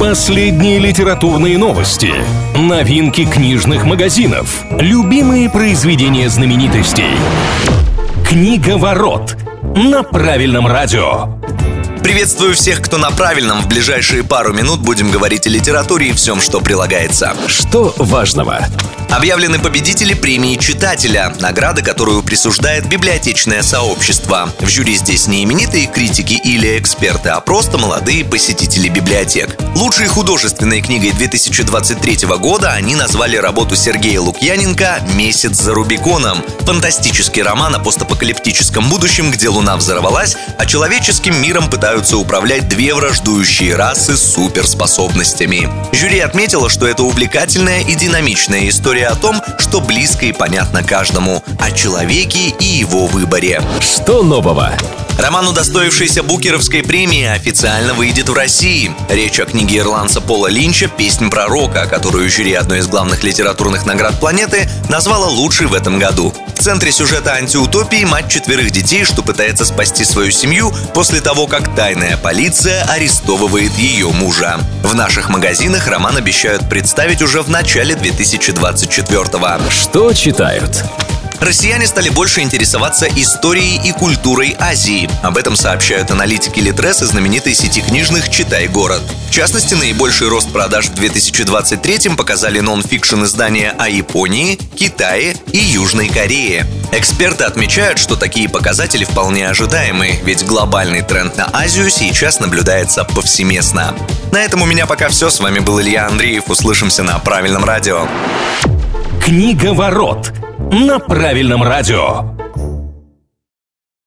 Последние литературные новости, новинки книжных магазинов, любимые произведения знаменитостей. Книга ворот на правильном радио. Приветствую всех, кто на правильном. В ближайшие пару минут будем говорить о литературе и всем, что прилагается. Что важного? Объявлены победители премии читателя, награда, которую присуждает библиотечное сообщество. В жюри здесь не именитые критики или эксперты, а просто молодые посетители библиотек. Лучшей художественной книгой 2023 года они назвали работу Сергея Лукьяненко «Месяц за Рубиконом». Фантастический роман о постапокалиптическом будущем, где Луна взорвалась, а человеческим миром пытаются управлять две враждующие расы с суперспособностями. Жюри отметило, что это увлекательная и динамичная история история о том, что близко и понятно каждому, о человеке и его выборе. Что нового? Роман, удостоившийся Букеровской премии, официально выйдет в России. Речь о книге ирландца Пола Линча «Песнь пророка», которую жюри одной из главных литературных наград планеты назвала лучшей в этом году. В центре сюжета антиутопии мать четверых детей, что пытается спасти свою семью после того, как тайная полиция арестовывает ее мужа. В наших магазинах роман обещают представить уже в начале 2024 -го. Что читают? Россияне стали больше интересоваться историей и культурой Азии. Об этом сообщают аналитики Литрес и знаменитой сети книжных «Читай город». В частности, наибольший рост продаж в 2023 показали нон-фикшн издания о Японии, Китае и Южной Корее. Эксперты отмечают, что такие показатели вполне ожидаемы, ведь глобальный тренд на Азию сейчас наблюдается повсеместно. На этом у меня пока все. С вами был Илья Андреев. Услышимся на правильном радио. Книга ворот на правильном радио.